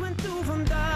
Pienso en tu bondad,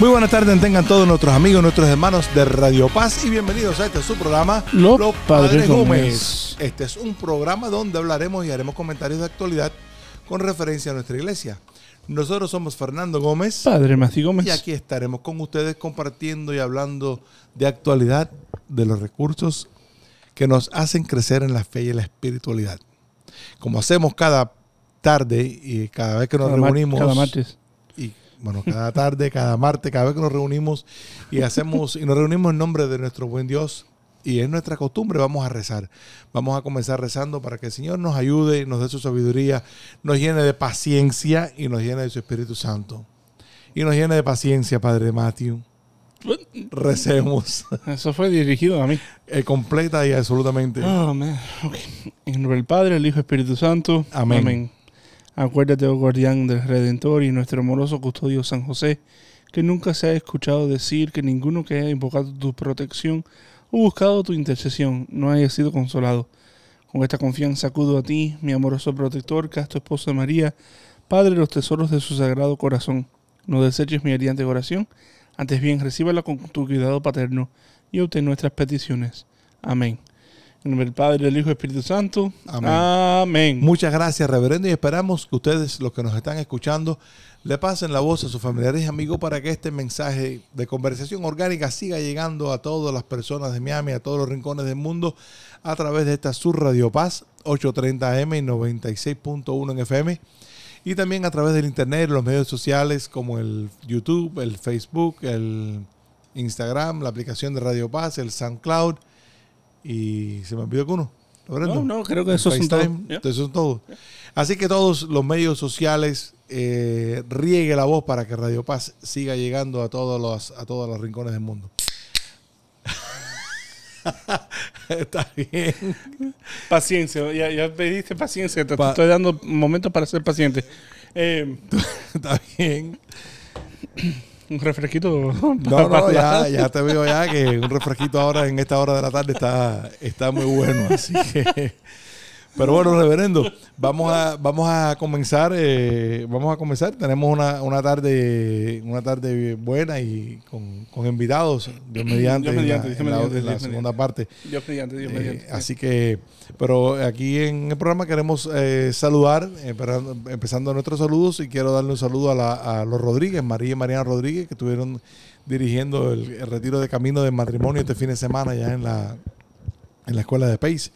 Muy buenas tardes, tengan todos nuestros amigos, nuestros hermanos de Radio Paz y bienvenidos a este su programa Los Padres Gómez. Este es un programa donde hablaremos y haremos comentarios de actualidad con referencia a nuestra iglesia. Nosotros somos Fernando Gómez Padre Mati Gómez. y aquí estaremos con ustedes compartiendo y hablando de actualidad, de los recursos que nos hacen crecer en la fe y en la espiritualidad. Como hacemos cada tarde y cada vez que nos Cada reunimos Cada martes. Y bueno, cada tarde, cada martes, cada vez que nos reunimos y hacemos y nos reunimos en nombre de nuestro buen Dios y es nuestra costumbre, vamos a rezar. Vamos a comenzar rezando para que el Señor nos ayude, nos dé su sabiduría, nos llene de paciencia y nos llene de su Espíritu Santo. Y nos llene de paciencia, Padre Matthew. Recemos Eso fue dirigido a mí. eh, completa y absolutamente. Oh, man. Ok. En nombre del Padre, el Hijo y Espíritu Santo. Amén. Acuérdate, oh guardián del Redentor y nuestro amoroso custodio San José, que nunca se ha escuchado decir que ninguno que haya invocado tu protección o buscado tu intercesión no haya sido consolado. Con esta confianza acudo a ti, mi amoroso protector, casto esposo de María, Padre de los tesoros de su sagrado corazón. No deseches mi ardiente oración, antes bien recíbala con tu cuidado paterno y obtén nuestras peticiones. Amén. En nombre del Padre, del Hijo y del Espíritu Santo. Amén. Amén. Muchas gracias, reverendo, y esperamos que ustedes, los que nos están escuchando, le pasen la voz a sus familiares y amigos para que este mensaje de conversación orgánica siga llegando a todas las personas de Miami, a todos los rincones del mundo, a través de esta Sur Radio Paz, 830M y 96.1 en FM, y también a través del internet, los medios sociales como el YouTube, el Facebook, el Instagram, la aplicación de Radio Paz, el SoundCloud, y se me olvidó que uno. Reverendo. No, no, creo que esos son todos. Ya. Eso son todos. Así que todos los medios sociales eh, riegue la voz para que Radio Paz siga llegando a todos los a todos los rincones del mundo. Está bien. Paciencia, ya, ya pediste paciencia, te, te Pa- estoy dando momentos para ser paciente. Eh, Está bien. Un refresquito. No, no, ya, ya te veo ya que un refresquito ahora en esta hora de la tarde está, está muy bueno. Así que. Pero bueno, reverendo, vamos a, vamos a comenzar, eh, vamos a comenzar. Tenemos una, una tarde, una tarde buena y con, con invitados, Dios mediante, Dios mediante, en la, Dios en la- mediante, en la Dios segunda parte. Dios mediante, Dios Eh, mediante. así que, pero aquí en el programa queremos eh, saludar, empezando nuestros saludos, y quiero darle un saludo a, la- a los Rodríguez, María y Mariana Rodríguez, que estuvieron dirigiendo el, el retiro de camino de matrimonio este fin de semana ya en la, en la escuela de Pace.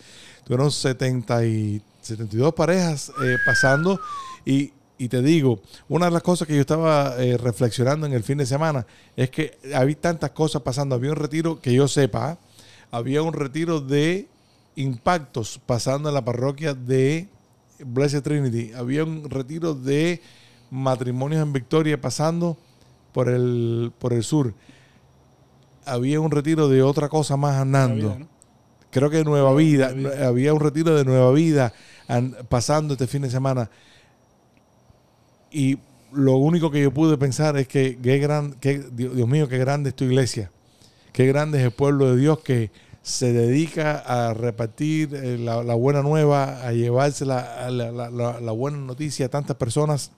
Tuvieron 70 y 72 parejas eh, pasando y, y te digo, una de las cosas que yo estaba eh, reflexionando en el fin de semana es que había tantas cosas pasando. Había un retiro que yo sepa, había un retiro de impactos pasando en la parroquia de Blessed Trinity. Había un retiro de matrimonios en Victoria pasando por el, por el sur. Había un retiro de otra cosa más andando. Creo que Nueva Vida, había un retiro de Nueva Vida an- pasando este fin de semana. Y lo único que yo pude pensar es que qué gran, qué- Dios mío, qué grande es tu iglesia. Qué grande es el pueblo de Dios que se dedica a repartir eh, la, la buena nueva, a llevarse la- la- la buena noticia a tantas personas.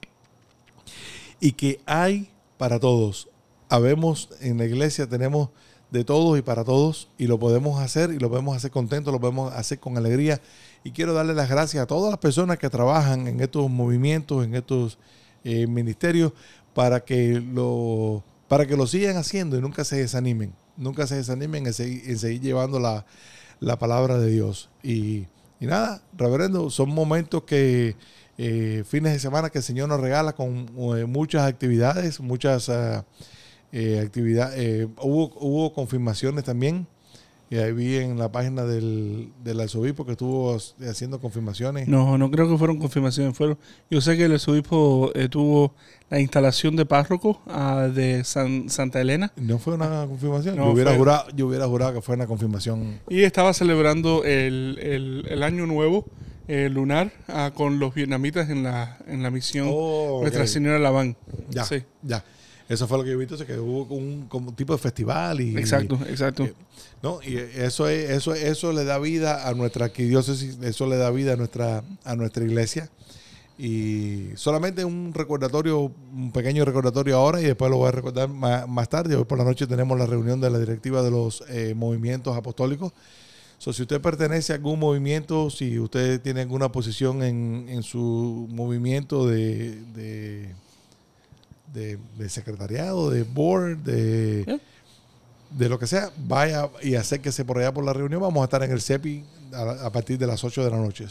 Y que hay para todos. Habemos en la iglesia, tenemos de todos y para todos, y lo podemos hacer, y lo podemos hacer contentos, lo podemos hacer con alegría. Y quiero darle las gracias a todas las personas que trabajan en estos movimientos, en estos eh, ministerios, para que lo para que lo sigan haciendo y nunca se desanimen. Nunca se desanimen en seguir, en seguir llevando la, la palabra de Dios. Y Y nada, reverendo, son momentos que, eh, fines de semana que el Señor nos regala con eh, muchas actividades, muchas ah, eh, actividades. hubo, hubo confirmaciones también. Y ahí vi en la página del, del arzobispo que estuvo haciendo confirmaciones. No, no creo que fueron confirmaciones. Fueron, yo sé que el arzobispo eh, tuvo la instalación de párroco ah, de San- Santa Elena. ¿No fue una confirmación? No, yo, hubiera fue- jurado, yo hubiera jurado que fue una confirmación. Y estaba celebrando el, el- el año nuevo eh, lunar ah, con los vietnamitas en la, en la misión Oh, Nuestra ok. Señora Laván. Ya, Sí, ya. Eso fue lo que yo he visto, que hubo un como tipo de festival y... exacto, exacto. Eh, ¿no? Y eso es, eso, eso le da vida a nuestra arquidiócesis, eso le da vida a nuestra, a nuestra iglesia. Y solamente un recordatorio, un pequeño recordatorio ahora y después lo voy a recordar más, más tarde. Hoy por la noche tenemos la reunión de la directiva de los eh, movimientos apostólicos. So, si usted pertenece a algún movimiento, si usted tiene alguna posición en, en su movimiento de, de, de- de secretariado, de board, de, Yeah. de lo que sea, vaya y acérquese por allá por la reunión. Vamos a estar en el CEPI a, a partir de las 8 de la noche.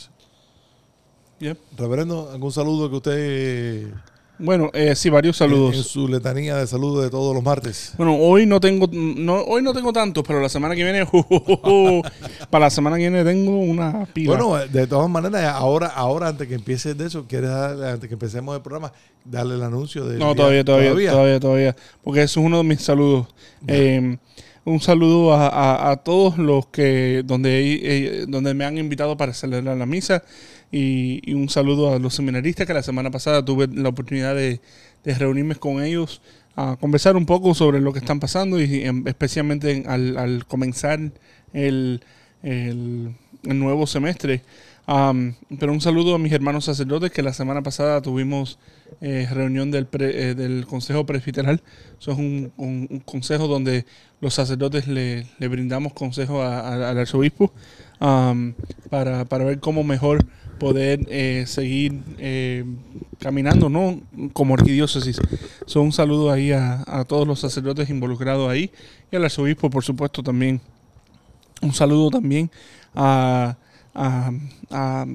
Yep. Reverendo, ¿algún saludo que usted... Bueno, eh, sí, varios En, en saludos. su letanía de saludos de todos los martes. Bueno, hoy no tengo, no, hoy no tengo tantos, pero la semana que viene, para la semana que viene tengo una pila. Bueno, de todas maneras, ahora, ahora antes que empieces de eso, ¿quieres darle, antes que empecemos el programa, darle el anuncio del No, todavía, todavía, todavía, todavía, Porque eso es uno de mis saludos. Eh, un saludo a, a- a todos los que, donde, eh, donde me han invitado para celebrar la misa. Y, y un saludo a los seminaristas que la semana pasada tuve la oportunidad de, de reunirme con ellos a conversar un poco sobre lo que están pasando y em, especialmente en- al, al comenzar el, el- el nuevo semestre. Am, pero un saludo a mis hermanos sacerdotes que la semana pasada tuvimos eh, reunión del, pre- eh, del Consejo Presbiteral. Eso es un, un- un consejo donde los sacerdotes le, le brindamos consejo a- a- al arzobispo am, para, para ver cómo mejor poder eh, seguir eh, caminando ¿no? como arquidiócesis. So, un saludo ahí a, a todos los sacerdotes involucrados ahí y al arzobispo, por supuesto, también. Un saludo también a, a-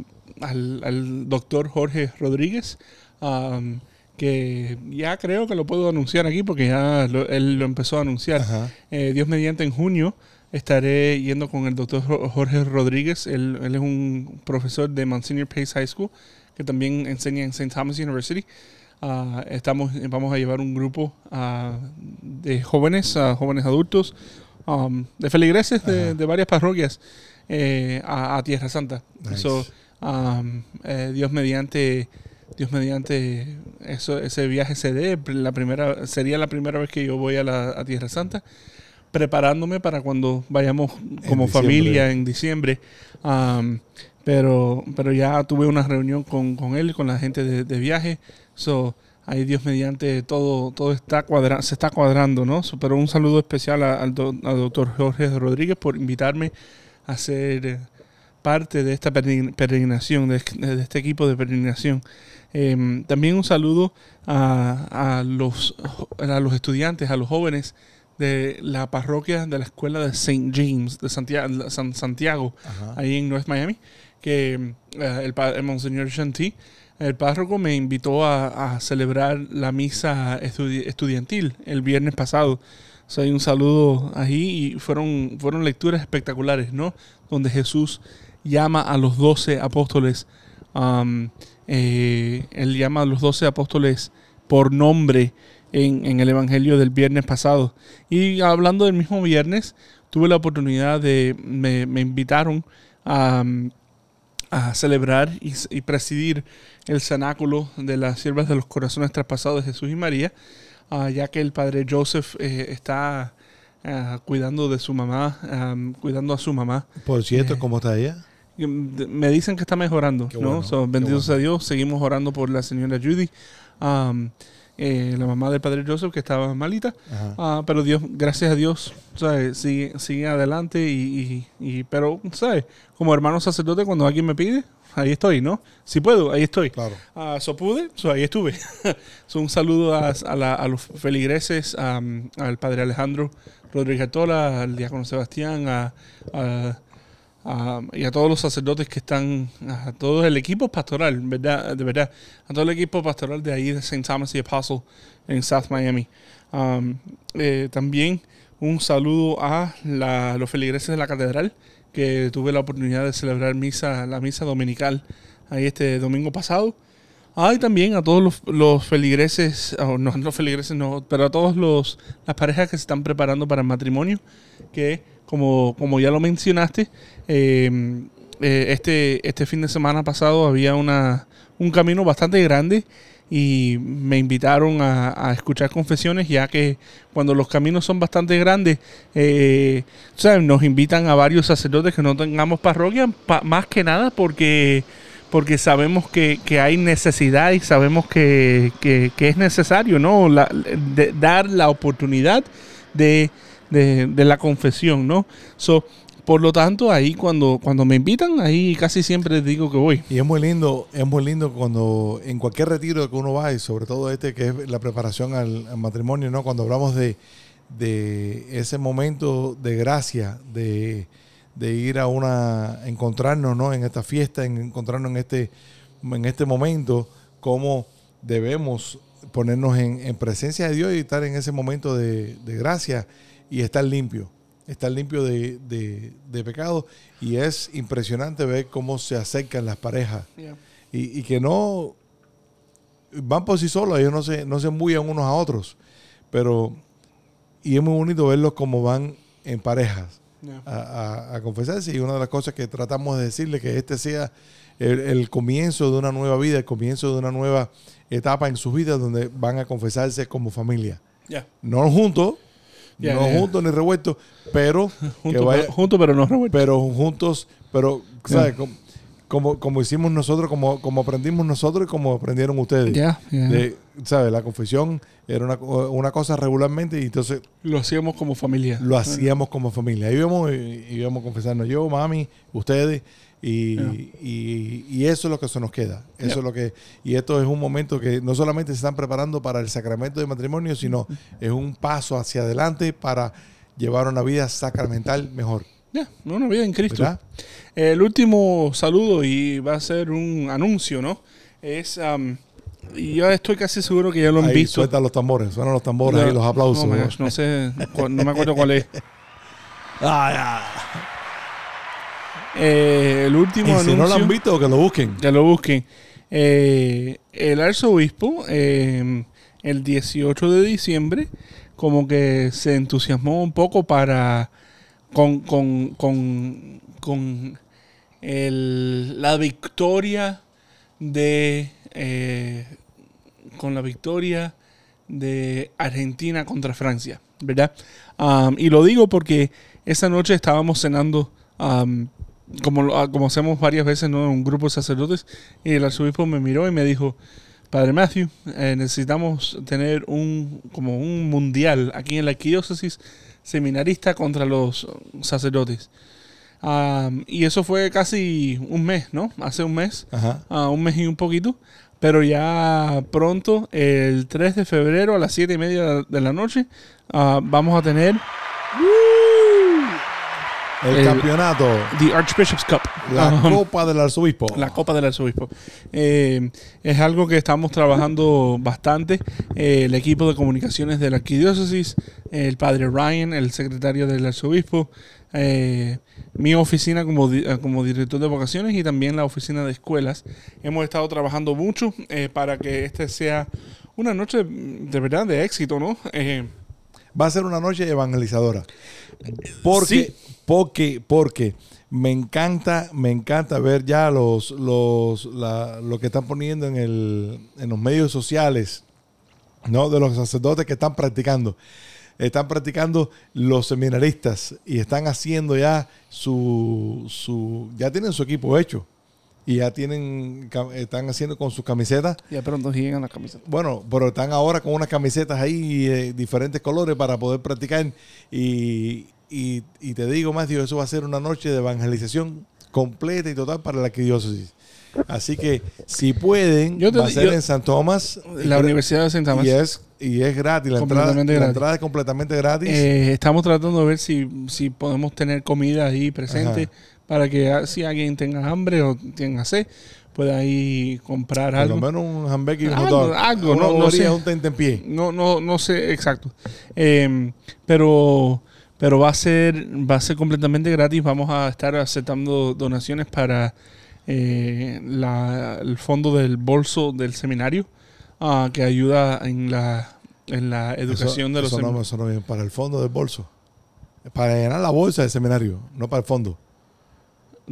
al, al doctor Jorge Rodríguez, am, que ya creo que lo puedo anunciar aquí porque ya lo- él lo empezó a anunciar. Eh, Dios mediante en junio estaré yendo con el doctor Jorge Rodríguez. Él, él es un profesor de Monsignor Pace High School que también enseña en St. Thomas University. Ah, estamos, vamos a llevar un grupo ah, de jóvenes, ah, jóvenes adultos, um, de feligreses de, de varias parroquias eh, a, a Tierra Santa. Nice. So, um, eh, Dios mediante, Dios mediante eso, ese viaje se dé. La primera, sería la primera vez que yo voy a, la, a Tierra Santa, preparándome para cuando vayamos como familia en diciembre. Um, pero, pero ya tuve una reunión con, con él, con la gente de, de viaje. So, ahí Dios mediante todo, todo está cuadra se está cuadrando, ¿no? So, pero un saludo especial al, do- al doctor Jorge Rodríguez por invitarme a ser eh, parte de esta peregrin- peregrinación, de, de este equipo de peregrinación. Em, también un saludo a, a los, a los estudiantes, a los jóvenes de la parroquia de la escuela de St. James de Santiago, San Santiago Ajá. ahí en North Miami, que eh, el, el Monseñor Chanty, el párroco, me invitó a, a celebrar la misa estudi- estudiantil el viernes pasado. O sea, hay un saludo ahí y fueron, fueron lecturas espectaculares, ¿no? Donde Jesús llama a los doce apóstoles. um, eh, él llama a los doce apóstoles por nombre en, en el Evangelio del viernes pasado. Y hablando del mismo viernes, tuve la oportunidad de, me, me invitaron a, a celebrar y, y presidir el cenáculo de las siervas de los corazones traspasados de Jesús y María, ah, ya que el padre Joseph eh, está ah, cuidando de su mamá, am, cuidando a su mamá. Por cierto, Eh, ¿cómo está ella? Mm, Me dicen que está mejorando, Qué ¿no? bueno, So, bendito bueno. sea Dios, seguimos orando por la señora Judy, am, eh, la mamá del padre Joseph, que estaba malita. Ah, pero Dios, gracias a Dios, ¿sabes? Sigue, sigue adelante y, y- y- pero, ¿sabes? Como hermano sacerdote, cuando alguien me pide, ahí estoy, ¿no? Si puedo, ahí estoy. Claro. Ah, so pude, so ahí estuve. so un saludo a, a la- a los feligreses, am, al padre Alejandro Rodríguez Tola, al diácono Sebastián, a, a- y a todos los sacerdotes que están, a todo el equipo pastoral, ¿verdad? De verdad, a todo el equipo pastoral de ahí de St. Thomas the Apostle en South Miami. Um, eh, también un saludo a la- los feligreses de la catedral, que tuve la oportunidad de celebrar misa, la misa dominical ahí este domingo pasado. Ah, y también a todos los, los feligreses, oh, no, los feligreses no, pero a todos los las parejas que se están preparando para el matrimonio, que como, como ya lo mencionaste, eh, eh, este, este fin de semana pasado había una, un camino bastante grande y me invitaron a, escuchar confesiones, ya que cuando los caminos son bastante grandes, eh, nos invitan a varios sacerdotes que no tengamos parroquia, pa- más que nada porque porque sabemos que, que hay necesidad y sabemos que, que- es necesario, ¿no? Dar la oportunidad de, de- la confesión, ¿no? So, por lo tanto, ahí cuando, cuando me invitan, ahí casi siempre digo que voy. Y es muy lindo, es muy lindo cuando en cualquier retiro que uno va, y sobre todo este que es la preparación al, al matrimonio, ¿no? Cuando hablamos de, de ese momento de gracia, de, de ir a una, encontrarnos, ¿no? En esta fiesta, en encontrarnos en este, en este momento, cómo debemos ponernos en, en presencia de Dios y estar en ese momento de, de gracia y estar limpio, estar limpio de, de, de pecado. Y es impresionante ver cómo se acercan las parejas y, y que no van por sí solos, ellos no se, no se embullan unos a otros, pero y es muy bonito verlos como van en parejas a, a- a confesarse y una de las cosas que tratamos de decirle que este sea el, el comienzo de una nueva vida, el comienzo de una nueva etapa en sus vidas donde van a confesarse como familia. Ya. No juntos, No juntos ni revueltos, pero Juntos, vaya- pero, no revueltos. pero juntos, pero ¿sabes? Como, como, como hicimos nosotros, como, como aprendimos nosotros y como aprendieron ustedes. Ya. De, ¿sabes? La confesión era una, una cosa regularmente y entonces Lo hacíamos como familia. lo hacíamos como familia. Íbamos y íbamos a confesarnos yo, mami, ustedes. Y, y- y eso es lo que se nos queda. Eso es lo que. Y esto es un momento que no solamente se están preparando para el sacramento de matrimonio, sino es un paso hacia adelante para llevar una vida sacramental mejor. Ya, una vida en Cristo. ¿Verdad? El último saludo, y va a ser un anuncio, ¿no? Es. y yo estoy casi seguro que ya lo han Ahí visto. sueltan los tambores, suenan los tambores y los aplausos. My gosh, no sé, no me acuerdo cuál es. Ah, Eh, el último Y si no lo han visto, que lo busquen. Que lo busquen. Eh, el arzobispo, eh, el 18 de diciembre, como que se entusiasmó un poco para. con. con. con, con el- la victoria de. con la victoria de Argentina contra Francia, ¿verdad? Um, y lo digo porque esa noche estábamos cenando, um, como, ah, como hacemos varias veces, ¿no? En un grupo de sacerdotes, y el arzobispo me miró y me dijo, Padre Matthew, eh, necesitamos tener un, como un mundial aquí en la arquidiócesis seminarista contra los sacerdotes. Um, y eso fue casi un mes, ¿no? Hace un mes Ajá. a un mes y un poquito. Pero ya pronto, el 3 de febrero a las 7 y media de la noche, ah, vamos a tener El, El- campeonato, The Archbishop's Cup. la Um, Copa del Arzobispo. la Copa del Arzobispo. Eh, es algo que estamos trabajando bastante. Eh, el equipo de comunicaciones de la Arquidiócesis, el padre Ryan, el secretario del Arzobispo, eh, mi oficina como, eh, como director de vocaciones y también la oficina de escuelas. Hemos estado trabajando mucho eh, para que este sea una noche de verdad de éxito, ¿no? Va a ser una noche evangelizadora. Porque, Sí. porque, porque me encanta, me encanta ver ya los, los, la- lo que están poniendo en, el, en los medios sociales, ¿no? De los sacerdotes que están practicando. Están practicando los seminaristas y están haciendo ya su, su, ya tienen su equipo hecho. Y ya tienen, están haciendo con sus camisetas ya pronto llegan las camisetas. bueno, pero están ahora con unas camisetas ahí de diferentes colores para poder practicar. Y, y, y te digo, Matthew, eso va a ser una noche de evangelización completa y total para la arquidiócesis. Así que si pueden, Yo te va a ser yo- en San Tomás. La Universidad de Santa Y Tomás. es y es gratis. La, entrada, la entrada es completamente gratis. Eh, estamos tratando de ver si, si podemos tener comida ahí presente Ajá. Para que ah, si alguien tenga hambre o tenga sed, pueda ahí comprar Por lo algo. menos un hamburger y un Algo, hot dog. algo, Una no- no sé. un tentempié. No, no, no sé exacto. Eh, pero, pero va a ser, va a ser completamente gratis. Vamos a estar aceptando donaciones para eh, la- el fondo del bolso del seminario, ah, que ayuda en la, en la educación Eso- de los eso no, eso no viene para el fondo del bolso. Para llenar la bolsa del seminario, no para el fondo.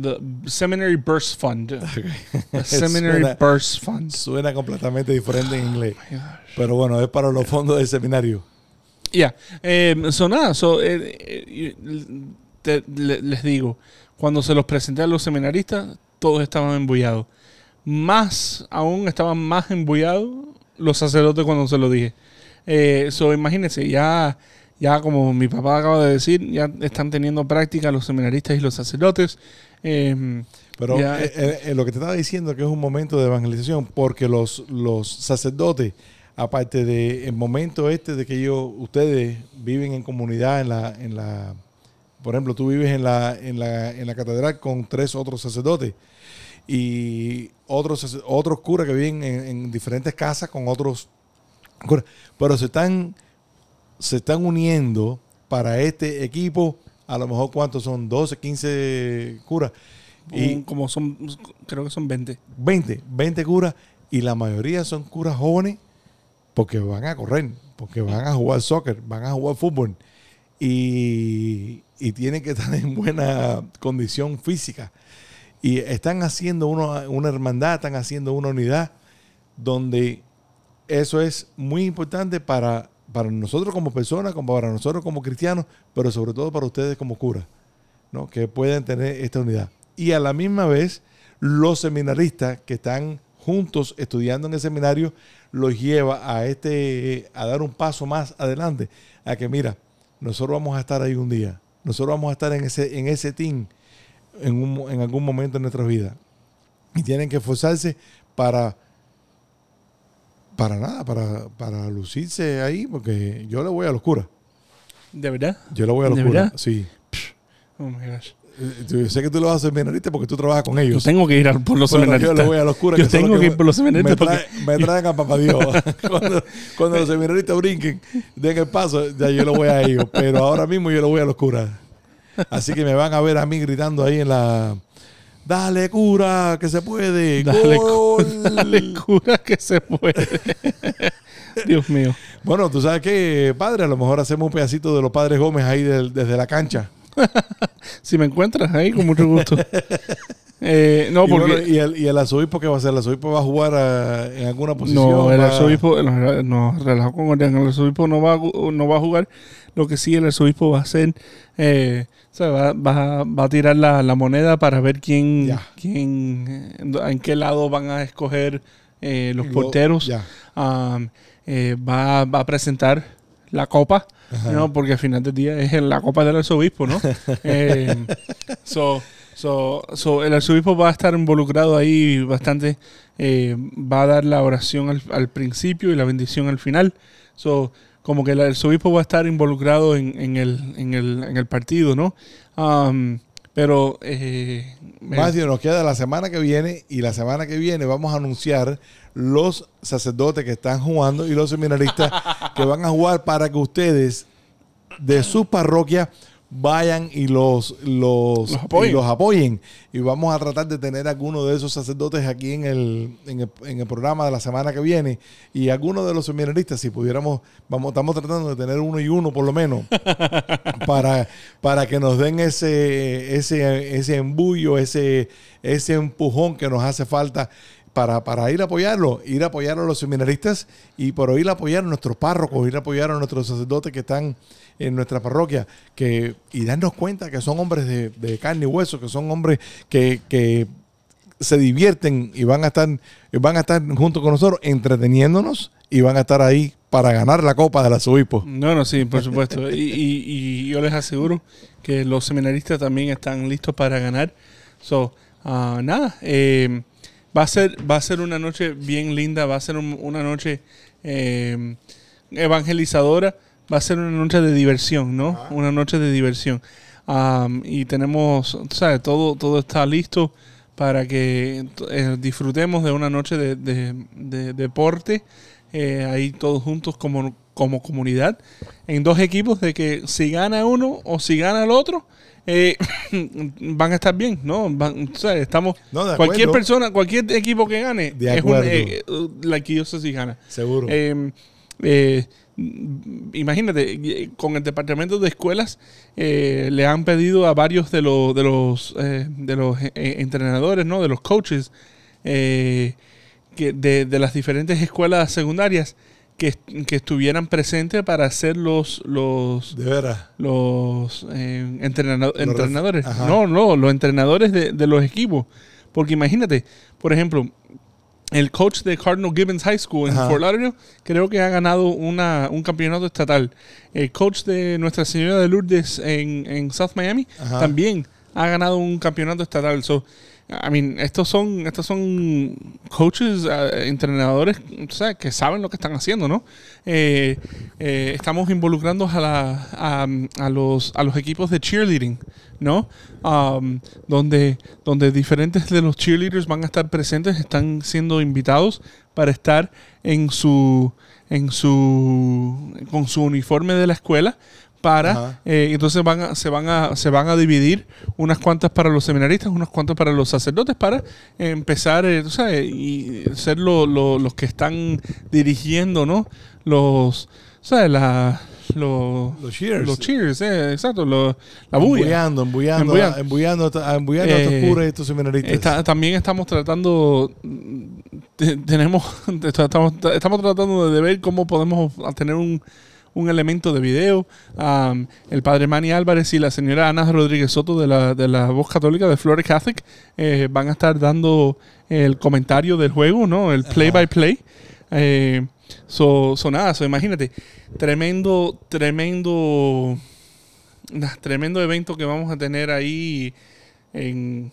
The Seminary Burst Fund. The Seminary Suena- Burst Fund. Suena completamente diferente en inglés. Oh. Pero bueno, es para los fondos del seminario. Ya, eh, so nada, so, eh, eh, te- le- les digo, cuando se los presenté a los seminaristas, todos estaban embullados. Más aún estaban más embullados los sacerdotes cuando se lo dije. Eh, so, imagínense, ya, ya como mi papá acaba de decir, ya están teniendo práctica los seminaristas y los sacerdotes. Eh, Pero Ya, eh, eh, eh, lo que te estaba diciendo que es un momento de evangelización, porque los, los sacerdotes, aparte del momento este de que ellos, ustedes viven en comunidad, en la, en la, por ejemplo, tú vives en la, en la, en la catedral con tres otros sacerdotes y otros, otros curas que viven en, en diferentes casas con otros curas, pero se están, se están uniendo para este equipo, a lo mejor cuántos son, 12, 15 curas. Y como son, creo que son 20. 20, 20 curas y la mayoría son curas jóvenes porque van a correr, porque van a jugar soccer, van a jugar fútbol y, y tienen que estar en buena condición física. Y están haciendo una, una hermandad, están haciendo una unidad donde eso es muy importante para, para nosotros como personas, como para nosotros como cristianos, pero sobre todo para ustedes como curas, ¿no? que pueden tener esta unidad. Y a la misma vez, los seminaristas que están juntos estudiando en el seminario los lleva a este a dar un paso más adelante a que mira nosotros vamos a estar ahí un día nosotros vamos a estar en ese en ese team en, un en algún momento de nuestra vida y tienen que esforzarse para para nada para, para lucirse ahí porque yo le voy a los curas ¿De verdad? yo le voy a los ¿De curas verdad? sí Oh my gosh. Eh, yo sé que tú lo vas a hacer seminarista porque tú trabajas con Yo ellos tengo que ir por los Bueno, yo seminaristas. le voy a los curas. Yo que tengo que ir por los seminaristas Me, porque- traen- me traen a papá Dios. cuando, cuando los seminaristas brinquen, den el paso, ya yo lo voy a ellos. Pero ahora mismo yo lo voy a los curas. Así que me van a ver a mí gritando ahí en la... Dale, cura, que se puede. Dale, Gol". cu- dale cura que se puede. Dios mío. Bueno, tú sabes que, padre, a lo mejor hacemos un pedacito de los padres Gómez ahí del- desde la cancha. Si me encuentras ahí, con mucho gusto. Eh, no, y, porque... bueno, y el, y el arzobispo, ¿qué va a hacer? ¿El arzobispo va a jugar ah, en alguna posición? No, el ¿Va- arzobispo, no, no, relajo con el arzobispo no va, a, no va a jugar. Lo que sí el arzobispo va a hacer, eh, o sea, va, va- va a tirar la, la moneda para ver quién, Ya. quién eh, en, qué lado van a escoger eh, los Lo- porteros. Ya. Um, va, va a presentar la copa, Ajá. ¿no? porque al final del día es la copa del arzobispo, ¿no? So, so, so, el arzobispo va a estar involucrado ahí bastante, eh, va a dar la oración al, al principio y la bendición al final. So, como que el arzobispo va a estar involucrado en, en el, en, el, en el partido, ¿no? Um, pero... Eh, Matthew, nos queda la semana que viene y la semana que viene vamos a anunciar los sacerdotes que están jugando y los seminaristas que van a jugar para que ustedes de sus parroquias vayan y los, los, Los apoyen. y los apoyen. Y vamos a tratar de tener algunos de esos sacerdotes aquí en el, en el, en el programa de la semana que viene. Y algunos de los seminaristas, si pudiéramos, vamos, estamos tratando de tener uno y uno por lo menos, para, para que nos den ese, ese, ese embullo, ese, ese empujón que nos hace falta para, para ir a apoyarlo, ir a apoyar a los seminaristas y por ir a apoyar a nuestros párrocos, ir a apoyar a nuestros sacerdotes que están en nuestra parroquia, que, y darnos cuenta que son hombres de, de carne y hueso, que son hombres que, que se divierten y van a estar, van a estar junto con nosotros entreteniéndonos y van a estar ahí para ganar la copa del arzobispo. No, no, sí, por supuesto. Y, y- yo les aseguro que los seminaristas también están listos para ganar. So, ah, nada, eh, va a ser va a ser una noche bien linda, va a ser un- una noche eh, evangelizadora, va a ser una noche de diversión, ¿no? Una noche de diversión. Am, y tenemos, tú ¿sabes? Todo, todo está listo para que eh, disfrutemos de una noche de, de- de deporte eh, ahí todos juntos como, como comunidad en dos equipos de que si gana uno o si gana el otro eh, van a estar bien, ¿no? Van- tú sabes, estamos No, de cualquier persona, cualquier equipo que gane De es un, la arquidiócesis gana. Seguro. Mm, imagínate, eh, con el departamento de escuelas eh, le han pedido a varios de los de los eh, de los eh, entrenadores, ¿no? De los coaches eh, que de, de las diferentes escuelas secundarias que, que estuvieran presentes para hacer los los de veras. los entrenado- entrenadores. ajá. No, no, los entrenadores de, de los equipos. Porque imagínate, por ejemplo, el coach de Cardinal Gibbons High School en Ajá. Fort Lauderdale creo que ha ganado una, un campeonato estatal. El coach de Nuestra Señora de Lourdes en, en South Miami Ajá. también ha ganado un campeonato estatal. So, I mean, estos son, estos son coaches, eh, entrenadores, que saben lo que están haciendo, ¿no? Eh, eh, estamos involucrando a, la, a los, a los equipos de cheerleading, ¿no? Um, donde, donde diferentes de los cheerleaders van a estar presentes, están siendo invitados para estar en su, en su, con su uniforme de la escuela para eh, entonces van a, se van a se van a dividir unas cuantas para los seminaristas unas cuantas para los sacerdotes para empezar eh, tú sabes, y ser lo- lo- los que están dirigiendo no los sabes la los Los cheers. los cheers eh, exacto lo- la bulla Embullando, embullando, Embullando. embullando, embullando a Eh, estos curas y estos seminaristas. Está- también estamos tratando, te- tenemos, estamos, estamos tratando de ver cómo podemos tener un, un elemento de video. El padre Manny Álvarez y la señora Ana Rodríguez Soto de la, de la Voz Católica de Florida Catholic eh, van a estar dando el comentario del juego, ¿no? El play by play. Eh, so, so nada, so imagínate, tremendo, tremendo, tremendo evento que vamos a tener ahí en,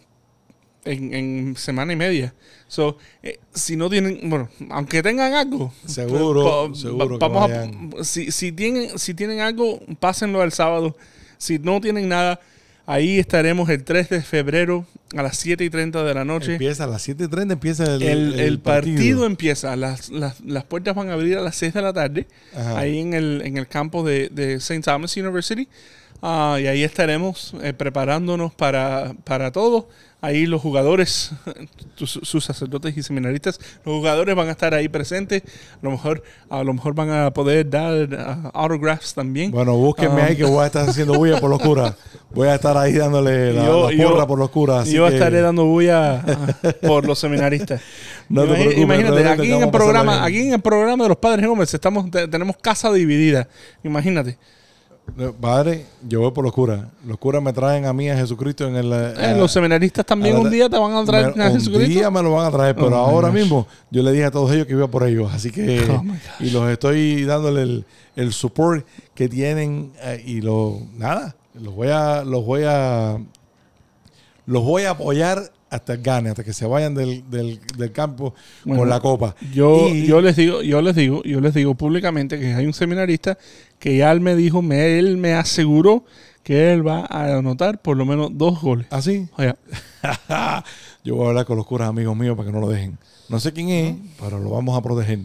en, en semana y media. So, eh, si no tienen, bueno, aunque tengan algo, Seguro, pa- seguro que vamos a, si, si tienen, si tienen algo, pásenlo el sábado. Si no tienen nada, ahí estaremos el 3 de febrero a las 7 y 30 de la noche. Empieza a las 7.30, empieza el, El, el partido. empieza, las, las, las puertas van a abrir a las 6 de la tarde, Ajá. ahí en el, en el campo de, de St. Thomas University. Ah, y ahí estaremos eh, preparándonos para, para todo. Ahí los jugadores, sus sacerdotes y seminaristas, los jugadores van a estar ahí presentes. A lo mejor, a lo mejor van a poder dar ah, autographs también. Bueno, búsquenme Ah. ahí que voy a estar haciendo bulla por los curas. Voy a estar ahí dándole la, Yo- la yo- porra por los curas. Yo que estaré dando bulla ah, por los seminaristas. No te imagínate, aquí en, el programa, aquí en el programa de los Padres Gómez estamos, te- tenemos casa dividida. Imagínate. Padre, yo voy por los curas. Los curas me traen a mí a Jesucristo en el... Eh, eh, los seminaristas también un día te van a traer me- a un Jesucristo. día me lo van a traer, pero Oh, my ahora mismo yo le dije a todos ellos que iba por ellos. Así que... Oh, y los estoy dándole el, el support que tienen eh, y lo... Nada, los voy a... Los voy a... Los voy a apoyar hasta el gane, hasta que se vayan del, del, del campo Bueno, con la copa. Yo, Y- yo les digo, yo les digo, yo les digo públicamente que hay un seminarista que ya él me dijo, me, él me aseguró que él va a anotar por lo menos dos goles. ¿Así? Sea, Yo voy a hablar con los curas amigos míos para que no lo dejen. No sé quién es, pero lo vamos a proteger.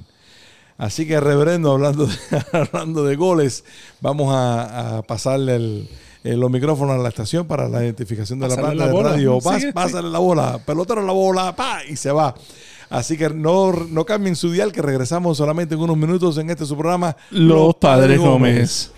Así que, reverendo, hablando de, hablando de goles, vamos a, a pasarle el, eh, los micrófonos a la estación para la identificación de Pásale la planta la de radio. Pas-. Pásale la bola, pelotero la bola, pa, y se va. Así que no, no cambien su dial, que regresamos solamente en unos minutos en este su programa. los Padres Gómez.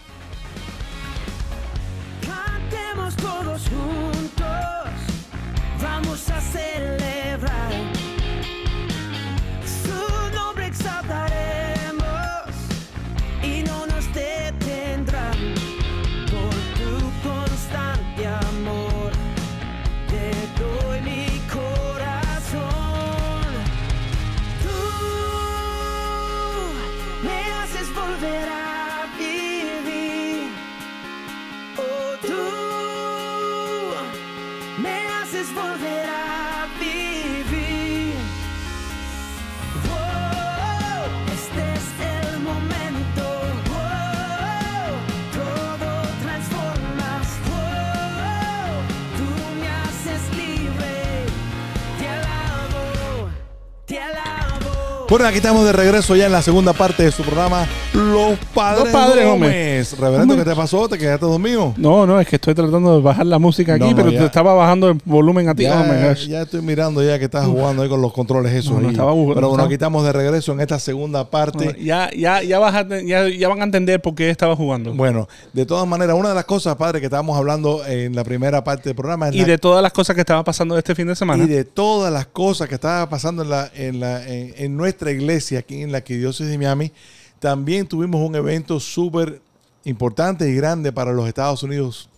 Bueno, aquí estamos de regreso ya en la segunda parte de su programa Los Padres, Los Padres Gómez. Reverendo, ¿qué te pasó? ¿Te quedaste dormido? No, no, es que estoy tratando de bajar la música aquí, No, no, pero ya. te estaba bajando el volumen a ti. Ya, ya estoy mirando ya que estás jugando ahí con los controles esos. No, estaba Pero bueno, estaba- aquí estamos de regreso en esta segunda parte. Ya, ya, ya, vas a ya, ya van a entender por qué estaba jugando. Bueno, de todas maneras, una de las cosas, padre, que estábamos hablando en la primera parte del programa es y la- de todas las cosas que estaban pasando este fin de semana. y de todas las cosas que estaba pasando en, la, en, la, en, en nuestra iglesia aquí en la Arquidiócesis de Miami, también tuvimos un evento súper importante y grande para los Estados Unidos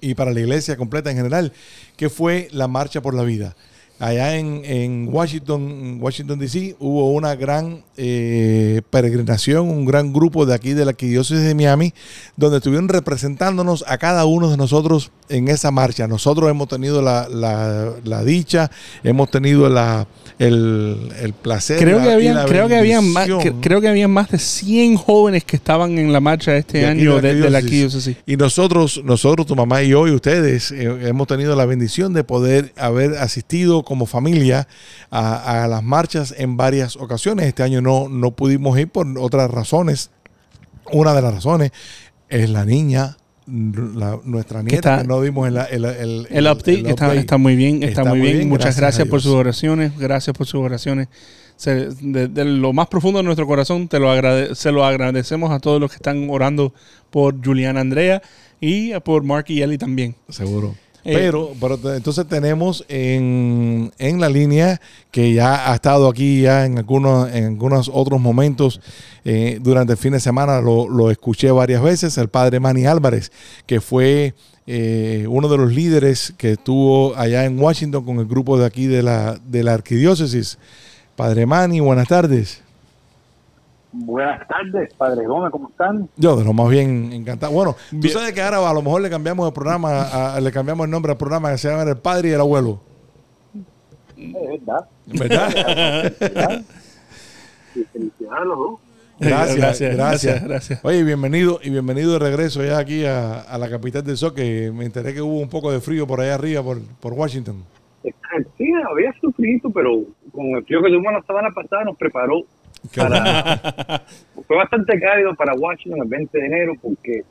y para la iglesia completa en general, que fue la Marcha por la Vida. Allá en, en Washington, Washington DC, hubo una gran eh, peregrinación, un gran grupo de aquí de la Arquidiócesis de Miami, donde estuvieron representándonos a cada uno de nosotros en esa marcha. Nosotros hemos tenido la, la- la dicha, hemos tenido la, el, el placer. creo la- que habían, creo que habían más, que- creo que habían más de 100 jóvenes que estaban en la marcha este de año de la de, de la arquidiócesis. arquidiócesis. Y nosotros, nosotros, tu mamá y yo y ustedes, eh, hemos tenido la bendición de poder haber asistido como familia a, a las marchas en varias ocasiones. Este año no, no pudimos ir por otras razones. Una de las razones es la niña, la- nuestra nieta, está- que no vimos el, el, el, El update, está, está muy bien, está, muy bien. Muchas gracias por sus oraciones, gracias por sus oraciones. Se- de, de lo más profundo de nuestro corazón te lo agrade- se lo agradecemos a todos los que están orando por Juliana Andrea y por Mark y Ellie también. Seguro. Eh, pero, pero entonces tenemos en, en la línea que ya ha estado aquí ya en algunos, en algunos otros momentos eh, durante el fin de semana, lo, lo escuché varias veces, el padre Manny Álvarez, que fue eh, uno de los líderes que estuvo allá en Washington con el grupo de aquí de la, de la arquidiócesis. Padre Manny, buenas tardes. Buenas tardes, Padre Gómez, ¿cómo están? Yo de lo más bien encantado. Bueno, tú Bien. sabes que ahora a lo mejor le cambiamos el programa, a- le cambiamos el nombre al programa que se llama El Padre y el Abuelo. Es verdad. ¿Verdad? ¿verdad? Y felicidades a los dos. Gracias, gracias, gracias, gracias. Oye, bienvenido y bienvenido de regreso ya aquí a, a la capital del sol, que me enteré que hubo un poco de frío por allá arriba, por, por Washington. Sí, había sufrido, pero con el frío que tuvimos la semana pasada nos preparó para... fue bastante cálido para Washington el 20 de enero porque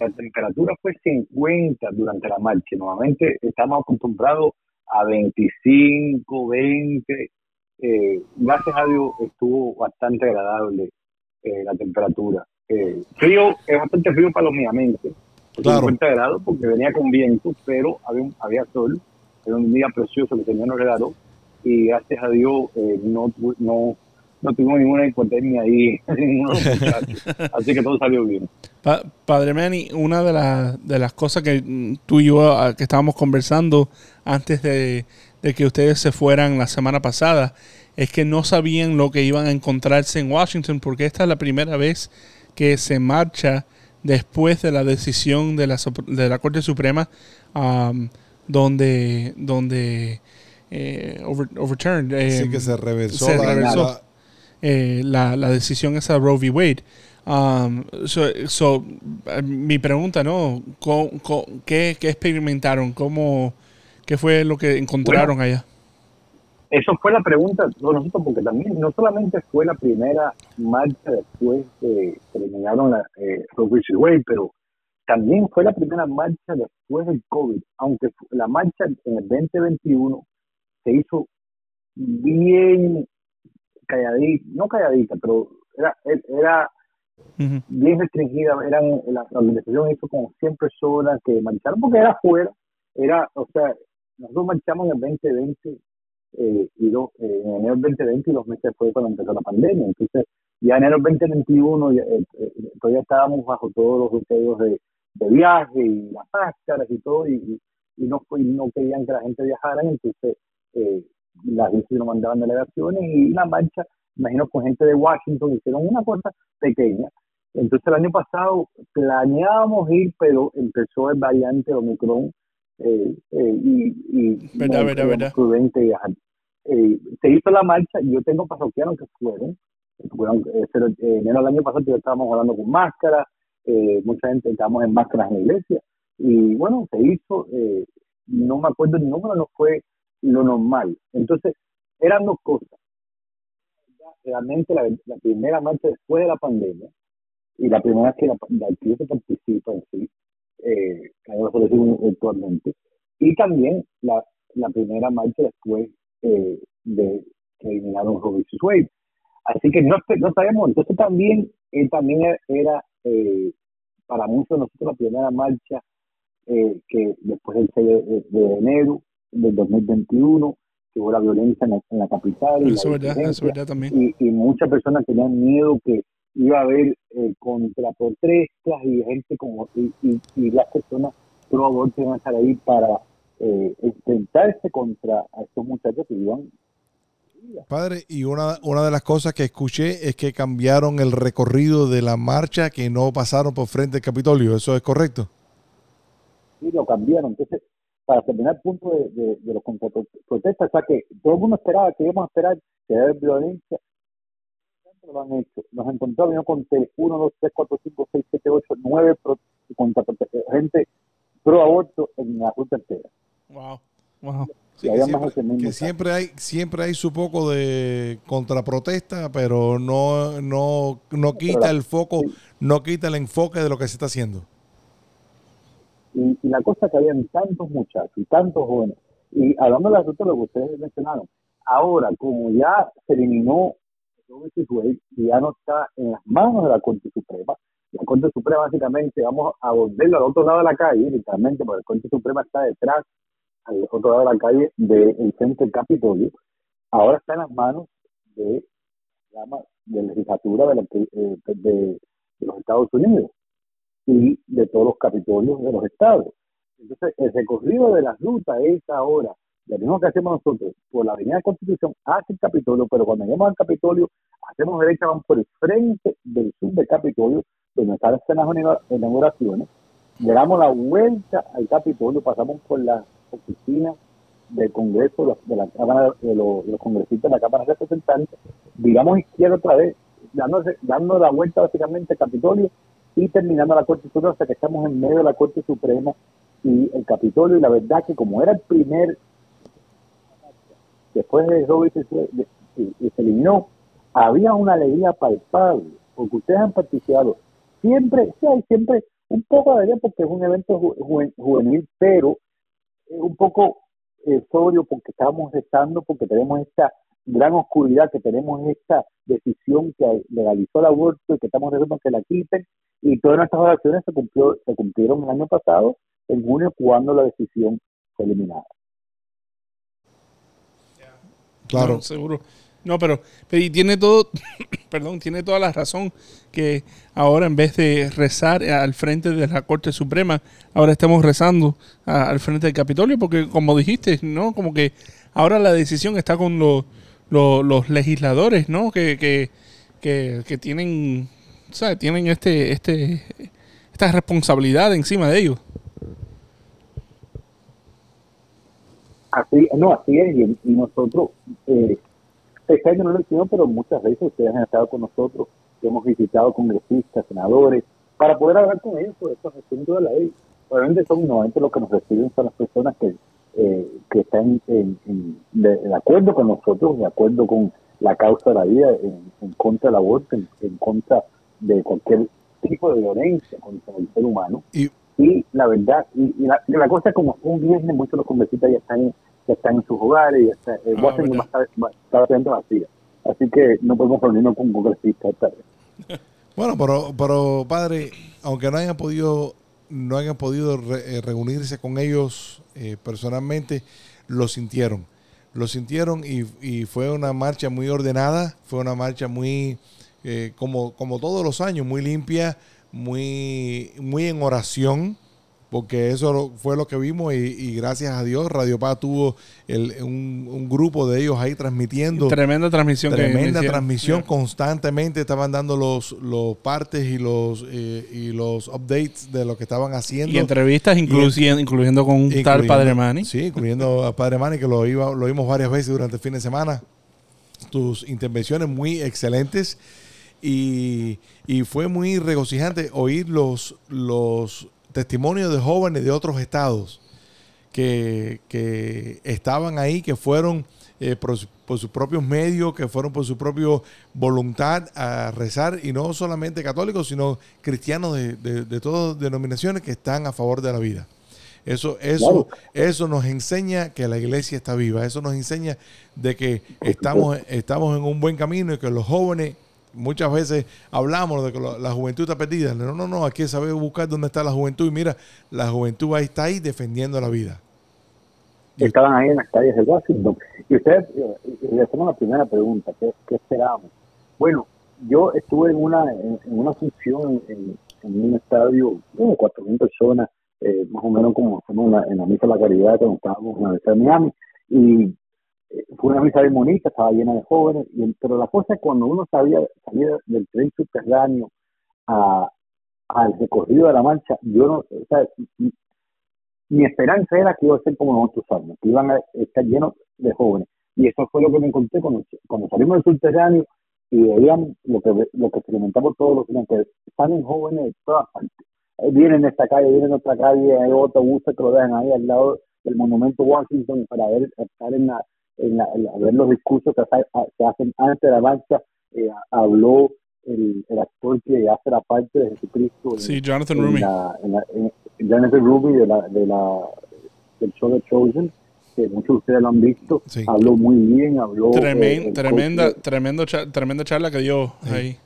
la temperatura fue 50 durante la marcha. Normalmente estamos acostumbrados a 25, 20. Eh, gracias a Dios estuvo bastante agradable eh, la temperatura. Eh, frío, es bastante frío para los miamenses. Claro. 50 grados porque venía con viento, pero había, había sol. Era un día precioso que el Señor nos regaló y gracias a Dios eh, no, no, no tuvimos ninguna hipotermia ahí. Así que todo salió bien. Pa- Padre Manny, una de, las de las cosas que tú y yo ah, que estábamos conversando antes de, de que ustedes se fueran la semana pasada es que no sabían lo que iban a encontrarse en Washington porque esta es la primera vez que se marcha después de la decisión de la, de la Corte Suprema um, donde, donde eh, over- overturned, eh, Sí que se reversó, se la, reversó la- eh, la, la decisión esa de Roe v. Wade. Um, so, so, eh, mi pregunta, ¿no? ¿Cómo- cómo- qué, qué experimentaron? ¿Cómo, ¿Qué fue lo que encontraron allá? Eso fue la pregunta de nosotros, porque también no solamente fue la primera marcha después de que eliminaron la eh, Roe v. Wade, pero también fue la primera marcha después del COVID, aunque la marcha en el 2021 se hizo bien calladita, no calladita, pero era, era Ujú. bien restringida, eran la, la organización hizo como 100 personas que marcharon porque era afuera, era, o sea, nosotros marchamos en el 2020 eh, y dos, eh, en enero del 2020 y dos meses después cuando empezó la pandemia, entonces ya en enero del 2021 ya, eh, eh, todavía estábamos bajo todos los deseos de, de viaje y las máscaras y todo y, y- y no y no querían que la gente viajara, entonces eh, las agencias nos mandaban delegaciones y la marcha, imagino con gente de Washington hicieron una cosa pequeña. Entonces el año pasado planeábamos ir, pero empezó el variante Omicron eh, eh, y, y Verdad, no verdad, verdad. prudente viajar. Eh, se hizo la marcha yo tengo parroquianos que fueron, fueron eh, pero, enero del año pasado ya estábamos hablando con máscaras, eh, mucha gente estábamos en máscaras en la iglesia y bueno, se hizo, eh, no me acuerdo el número, no fue lo normal. Entonces, eran dos cosas. realmente la, primera marcha después de la pandemia y la primera que la, la se participa en sí, eh, que virtualmente, y también la, la primera marcha después eh, de que eliminaron Robbie Wade. Así que no, no entonces también, eh, también era eh, para muchos de nosotros la primera marcha eh, que después del 6 de, de, enero del 2021, que hubo la violencia en la, capital. Eso, verdad, eso verdad también. Y, y, muchas personas tenían miedo que iba a haber eh, contraprotestas y gente como, y, y, y las personas pro aborto iban a estar ahí para eh, enfrentarse contra a estos muchachos que iban Padre, y una, una de las cosas que escuché es que cambiaron el recorrido de la marcha, que no pasaron por frente del Capitolio. ¿Eso es correcto? Sí, lo cambiaron. Entonces, para terminar el punto de, de, de los contraprotestas, o sea que todo el mundo esperaba que íbamos a esperar que haya violencia. Lo han hecho. Nos encontramos con 1, 2, 3, 4, 5, 6, 7, 8, 9 contra gente pro aborto en la ruta entera. Wow. Wow. Sí, que, siempre, que siempre, hay siempre hay su poco de contraprotesta, pero no no no quita el foco, no quita el enfoque de lo que se está haciendo. Y, y la cosa que habían tantos muchachos y tantos jóvenes, y hablando de asunto de lo que ustedes mencionaron, ahora como ya se eliminó y ya no está en las manos de la Corte Suprema, la Corte Suprema básicamente vamos a volverlo al otro lado de la calle, literalmente, porque la Corte Suprema está detrás al otro lado de la calle del centro del Capitolio, ahora está en las manos de la de legislatura de, la, eh, de, los Estados Unidos y de todos los capitolios de los estados. Entonces, el recorrido de la ruta es ahora, lo mismo que hacemos nosotros, por la Avenida Constitución hacia el Capitolio, pero cuando llegamos al Capitolio, hacemos derecha, vamos por el frente del sur del Capitolio, donde están las inauguraciones, le damos la vuelta al Capitolio, pasamos por la oficina del Congreso, de la Cámara de los, congresistas de la Cámara de Representantes, digamos izquierda otra vez, dando, dando la vuelta básicamente al Capitolio y terminando la Corte Suprema, hasta que estamos en medio de la Corte Suprema y el Capitolio. Y la verdad que como era el primer, después de Robert y se eliminó, había una alegría palpable, porque ustedes han participado. Siempre, sí, hay siempre un poco de alegría porque es un evento juvenil, pero un poco eh, sobrio porque estamos estando, porque tenemos esta gran oscuridad, que tenemos esta decisión que legalizó el aborto y que estamos rezando que la quiten. Y todas nuestras oraciones se, cumplió, se cumplieron el año pasado, en junio, cuando la decisión fue eliminada. Claro. seguro. No, pero, pero tiene todo, perdón, tiene toda la razón que ahora en vez de rezar al frente de la Corte Suprema, ahora estamos rezando al frente del Capitolio, porque como dijiste, ¿no? Como que ahora la decisión está con los, los, legisladores, ¿no? Que, que, que, que tienen, ¿sabes? Tienen este, este, esta responsabilidad encima de ellos. Así, no, así es, y, nosotros eh, este año no lo hicimos, pero muchas veces ustedes han estado con nosotros, hemos visitado congresistas, senadores, para poder hablar con ellos sobre estos asuntos de la ley. Obviamente son normalmente los que nos reciben son las personas que, eh, que están en, de, acuerdo con nosotros, de acuerdo con la causa de la vida, en, contra del aborto, en, contra de cualquier tipo de violencia contra el ser humano. Y, la verdad, y, la, la, cosa es como un viernes, muchos de los congresistas ya están que están en sus hogares y está, eh, ah, Washington está, bastante vacía. Así que no podemos reunirnos con Google esta tarde. Bueno, pero, pero padre, aunque no hayan podido no hayan podido eh, reunirse con ellos eh, personalmente, lo sintieron. Lo sintieron y, y, fue una marcha muy ordenada, fue una marcha muy, eh, como, como todos los años, muy limpia, muy, muy en oración porque eso fue lo que vimos y, gracias a Dios Radio Paz tuvo un, grupo de ellos ahí transmitiendo. Tremenda transmisión. Tremenda transmisión, constantemente estaban dando los, los partes y los eh, y los updates de lo que estaban haciendo. Y entrevistas incluyendo, incluyendo con un tal Padre Mani. Sí, incluyendo a Padre Mani que lo, iba, lo vimos varias veces durante el fin de semana. Tus intervenciones muy excelentes. Y, y, fue muy regocijante oír los, los testimonios de jóvenes de otros estados que, estaban ahí, que fueron eh, por sus propios medios, que fueron por su propia voluntad a rezar, y no solamente católicos, sino cristianos de, de, de todas denominaciones que están a favor de la vida. Eso, eso, eso nos enseña que la iglesia está viva. Eso nos enseña de que estamos, estamos en un buen camino y que los jóvenes muchas veces hablamos de que lo- la juventud está perdida. No, no, no. Aquí saber buscar dónde está la juventud. Y mira, la juventud ahí está ahí defendiendo la vida. estaban ahí en las calles de Washington. Y ustedes, eh, le hacemos la primera pregunta, ¿qué, qué esperábamos? Bueno, yo estuve en una en, en una función en, en un estadio cuatro mil personas, eh, más o menos como hacemos en la, en la misa de la caridad cuando estábamos en la Universidad de Miami, y fue una misa bien bonita, estaba llena de jóvenes, y, pero la cosa es cuando uno sabía salía del tren subterráneo a, al recorrido de la marcha, yo no, sea, mi esperanza era que iba a ser como los otros años, que iban a estar llenos de jóvenes. Y eso fue lo que me encontré cuando, cuando salimos del subterráneo y veían lo que lo que experimentamos todos los días, que salen jóvenes de todas partes. Eh, Vienen de esta calle, vienen de otra calle, hay autobuses que lo dejan ahí al lado del monumento Washington para ver, estar en la, en la, en la- ver los discursos que se, se hacen antes de la marcha. Eh, habló el, el actor que hace la parte de Jesucristo. en- Sí, Jonathan Rumi. Jonathan Ruby de la, de la, del show de Chosen, que muchos de ustedes lo han visto, Sí. habló muy bien, habló... eh, Tremen- el tremenda, coach, tremendo tremenda charla que dio ahí.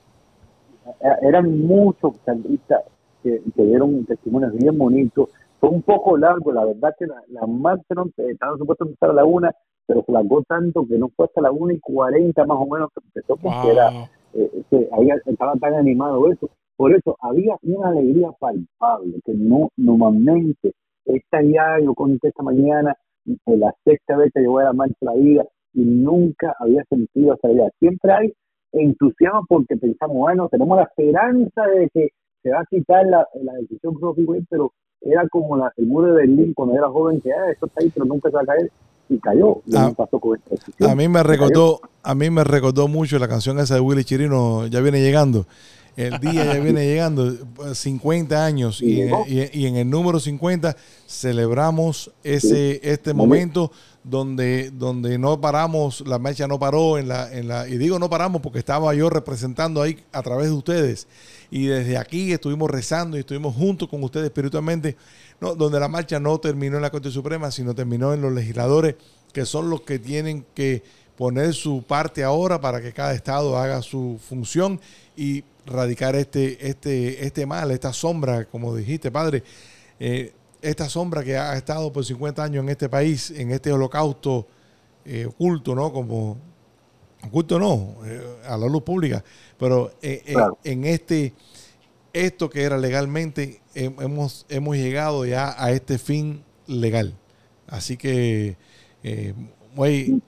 eh, eran muchos charlistas que, que dieron testimonios bien bonitos. Fue un poco largo, la verdad que la, la marcha no estaba supuesto empezar a la una, pero largó tanto que no fue hasta la una y cuarenta más o menos que empezó porque era Wow. eh, que ahí estaba tan animado eso. Por eso había una alegría palpable que no normalmente, esta ya yo conté esta mañana, la sexta vez que yo voy a la marcha la vida y nunca había sentido esa alegría. Siempre hay entusiasmo porque pensamos, bueno, tenemos la esperanza de que se va a quitar la, la decisión pero era como la, el muro de Berlín cuando era joven, que ah, esto está ahí, pero nunca se va a caer, y cayó. Ah, mismo pasó con esta decisión. A mí me recordó, a mí me recordó mucho la canción esa de Willy Chirino, ya viene llegando. El día ya viene llegando, pues, 50 años, y, en- y- y en el número 50 celebramos ese este momento donde, donde no paramos, la marcha no paró en la, en la, y digo no paramos porque estaba yo representando ahí a través de ustedes. Y desde aquí estuvimos rezando y estuvimos juntos con ustedes espiritualmente, no, donde la marcha no terminó en la Corte Suprema, sino terminó en los legisladores, que son los que tienen que poner su parte ahora para que cada estado haga su función y radicar este, este, este mal, esta sombra, como dijiste, padre, eh, esta sombra que ha estado por 50 años en este país, en este holocausto eh, oculto, ¿no? Como oculto no, eh, a la luz pública, pero Claro. en este, esto que era legalmente, hemos, hemos llegado ya a este fin legal. Así que, eh, muy,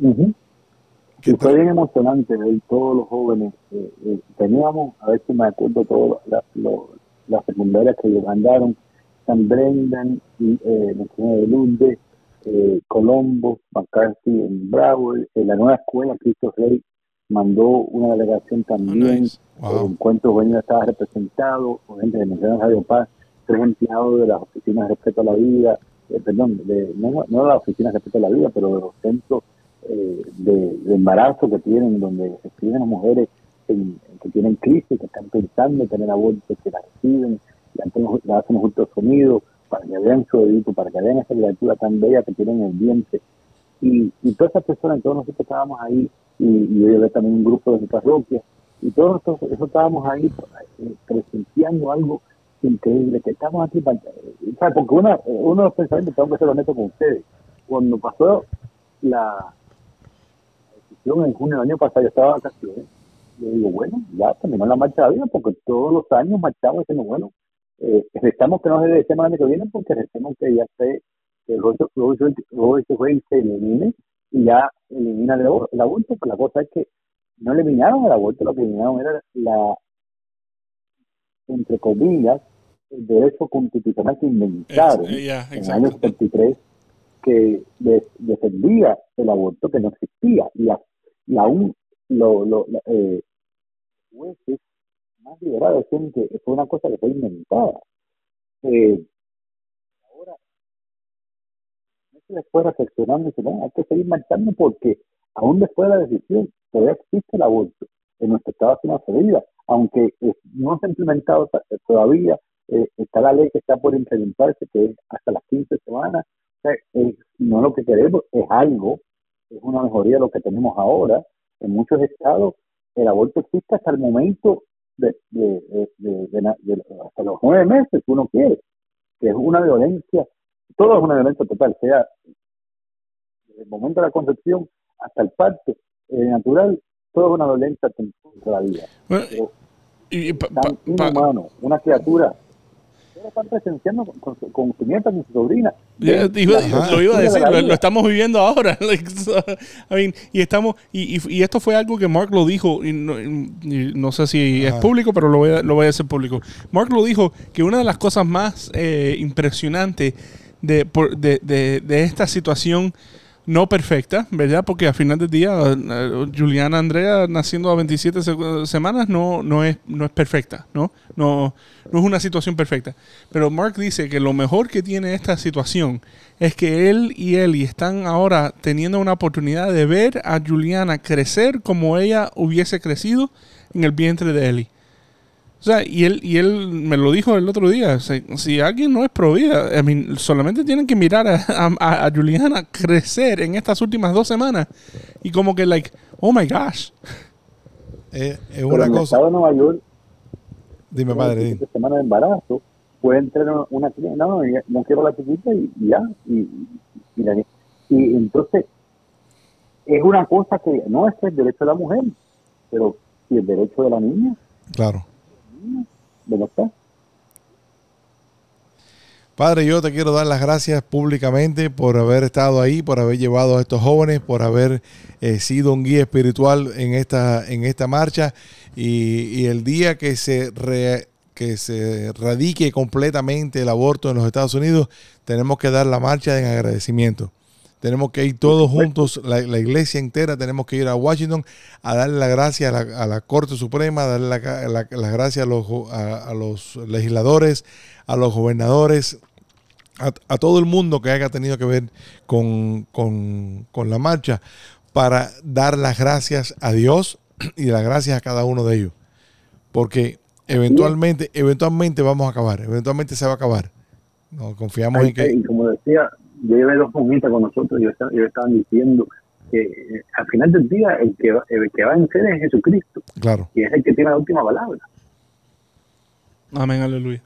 Ujú. ¿Qué Y fue bien emocionante ver todos los jóvenes. eh, eh, teníamos, a ver si me acuerdo, todas las secundarias que mandaron, San Brendan, y, eh, de Lourdes, eh, Colombo, McCarthy en Broward, en la nueva escuela, Cristo Rey mandó una delegación también. nice. Wow. El Encuentro Juvenil estaba representado, con gente de Menciones Radio Paz, tres empleados de las oficinas de respeto a la vida, eh, perdón, de, no, no de las oficinas de respeto a la vida, pero de los centros eh, de, de embarazo que tienen, donde se escriben las mujeres en- que tienen crisis, que están pensando en tener aborto, que la reciben, le hacen, los ultrasonidos para que vean su bebito, para que vean esa criatura tan bella que tienen en el vientre. Y, y todas esas personas, todos nosotros estábamos ahí, y, y yo llevé también un grupo de mi parroquia, y todos nosotros eso estábamos ahí eh, presenciando algo increíble, que estamos aquí para... o sea, porque una, uno de los pensamientos, tengo que ser honesto con ustedes, cuando pasó la decisión en junio del año pasado, yo estaba de vacaciones, yo digo, bueno, ya terminó la marcha de vida, porque todos los años marchamos diciendo, bueno, eh, recemos que no se dé semana que viene, porque recemos que ya esté, el Royce Wade se elimine y ya elimina el, el aborto, pero la cosa es que no eliminaron el aborto, lo que eliminaron era la, entre comillas, el derecho constitucional que inventaron Ex- eh, en el año exacto. 73 que de- defendía el aborto que no existía y, a- y aún lo, lo, la- eh, jueces más liberados decían que fue una cosa que fue inventada. Eh, después reflexionando y dice, no, hay que seguir marchando porque aún después de la decisión todavía existe el aborto en nuestro estado de la Florida, aunque eh, no se ha implementado ta- todavía, eh, está la ley que está por implementarse, que es hasta las 15 semanas, es- no lo que queremos, es algo, es una mejoría de lo que tenemos ahora. En muchos estados el aborto existe hasta el momento de, de, de- de- de de- hasta los nueve meses, si uno quiere, que es una violencia, todo es una violencia total, sea desde el momento de la concepción hasta el parto eh, natural, todo es una violencia contra la vida. Bueno, Pero y- pa- pa- pa- inhumano, una criatura. Están presenciando con, con, su- con su nieta, con su sobrina. Lo iba a decir, lo, lo estamos viviendo ahora. Like, so, I mean, y estamos y, y- y esto fue algo que Mark lo dijo y no, y no sé si es Ajá. público, pero lo voy, a, lo voy a hacer público. Mark lo dijo que una de las cosas más eh, impresionantes de, de, de- de esta situación no perfecta, ¿verdad? Porque al final del día, eh, Juliana Andrea naciendo a 27 se- semanas no, no, es, no es perfecta, ¿no? ¿no? No es una situación perfecta. Pero Mark dice que lo mejor que tiene esta situación es que él y Ellie están ahora teniendo una oportunidad de ver a Juliana crecer como ella hubiese crecido en el vientre de Ellie. O sea, y él, y él me lo dijo el otro día. o sea, si alguien no es pro vida, I mean, solamente tienen que mirar a, a- a Juliana crecer en estas últimas dos semanas. Y como que, like, oh my gosh. Eh, es una en el cosa. estado de Nueva York, Dime, padre. dime. 17 semanas de embarazo, puede entrar una, clínica, no, no, ya- no quiero la chiquita y, y ya. Y, y, la- y entonces, es una cosa que no es el derecho de la mujer, pero si el derecho de la niña, Claro. ¿Dónde está? Padre, yo te quiero dar las gracias públicamente por haber estado ahí, por haber llevado a estos jóvenes, por haber eh, sido un guía espiritual en esta, en esta marcha. Y, y el día que se, re- que se radique completamente el aborto en los Estados Unidos, tenemos que dar la marcha en agradecimiento. Tenemos que ir todos juntos, la, la iglesia entera, tenemos que ir a Washington a darle la gracia a la, a la Corte Suprema, a darle la, la- las gracias a los, a- a los legisladores, a los gobernadores, a, a todo el mundo que haya tenido que ver con, con- con la marcha para dar las gracias a Dios y las gracias a cada uno de ellos. Porque eventualmente, eventualmente vamos a acabar, eventualmente se va a acabar. No, confiamos en que... Y como decía, yo llevé dos monjitas con nosotros y ellos, ellos estaban diciendo que eh, al final del día el que, va- el que va a vencer es Jesucristo Claro, y es el que tiene la última palabra. Amén, aleluya.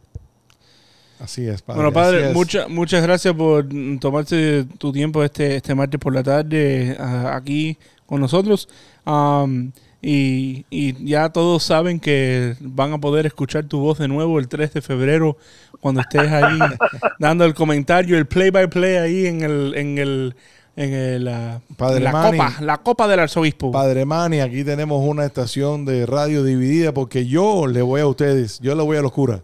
así es, Padre. Bueno, padre, es. mucha- muchas gracias por tomarse tu tiempo este, este martes por la tarde ah, aquí con nosotros. Y, y ya todos saben que van a poder escuchar tu voz de nuevo el 3 de febrero cuando estés ahí dando el comentario, el play by play ahí en el en el en el, Padre la Manny. copa, la copa del arzobispo. Padre Mani, aquí tenemos una estación de radio dividida porque yo le voy a ustedes, yo le voy a los curas.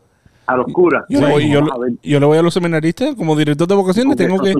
A los curas. yo, le Sí, voy, yo, yo le voy a los seminaristas como director de vocaciones, tengo que.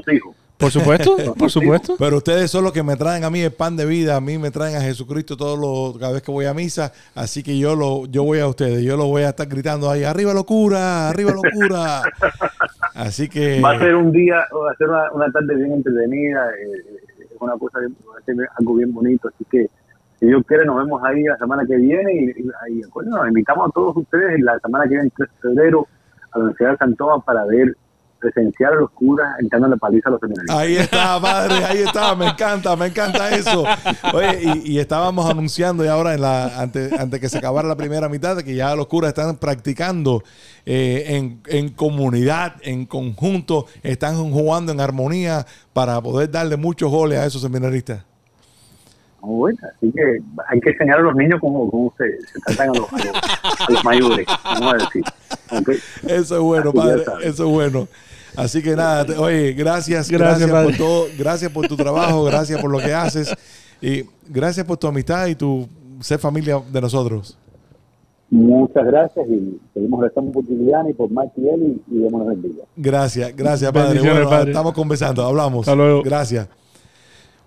Por supuesto, por supuesto. Pero ustedes son los que me traen a mí el pan de vida, a mí me traen a Jesucristo todos los, cada vez que voy a misa, así que yo lo, yo voy a ustedes, yo lo voy a estar gritando ahí, arriba locura, arriba locura. Así que Va a ser un día, va a ser una, una tarde bien entretenida, eh, es una cosa, bien- va a ser algo bien bonito, así que si Dios quiere nos vemos ahí la semana que viene y, y, y, coño, nos invitamos a todos ustedes la semana que viene, el 3 de febrero, a la Universidad de San Tomás para ver presenciar a los curas entrando la paliza a los seminaristas. Ahí está, padre, ahí está, me encanta, me encanta eso. Oye, y, y estábamos anunciando ya ahora, en la, antes, antes que se acabara la primera mitad, que ya los curas están practicando eh, en, en comunidad, en conjunto, están jugando en armonía para poder darle muchos goles a esos seminaristas. Muy bueno, así que hay que enseñar a los niños cómo, cómo se, se tratan a los, a los, a los mayores, vamos a decir. Eso es bueno, Así padre, eso es bueno. Así que nada, te- oye, gracias, Gracias, por todo, gracias por tu trabajo, gracias por lo que haces y gracias por tu amistad y tu ser familia de nosotros. Muchas gracias y seguimos rezando por Liliana y por Mike y él y, y démonos el día. Gracias, gracias, padre. Bendiciones, Bueno, padre. estamos conversando, hablamos. Hasta luego. Gracias.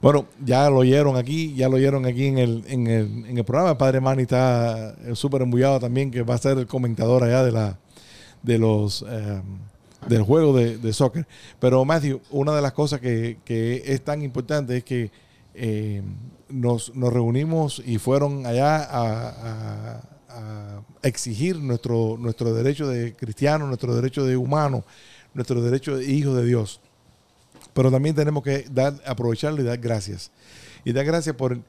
Bueno, ya lo oyeron aquí, ya lo oyeron aquí en el, en el, en el programa. El padre Manny está eh, súper embullado también, que va a ser el comentador allá de la de los eh, del juego de, de soccer. Pero Matthew, una de las cosas que, que es tan importante es que eh, nos, nos reunimos y fueron allá a, a- a exigir nuestro, nuestro derecho de cristiano, nuestro derecho de humano, nuestro derecho de hijo de Dios. Pero también tenemos que dar, aprovecharlo y dar gracias. Y dar gracias por,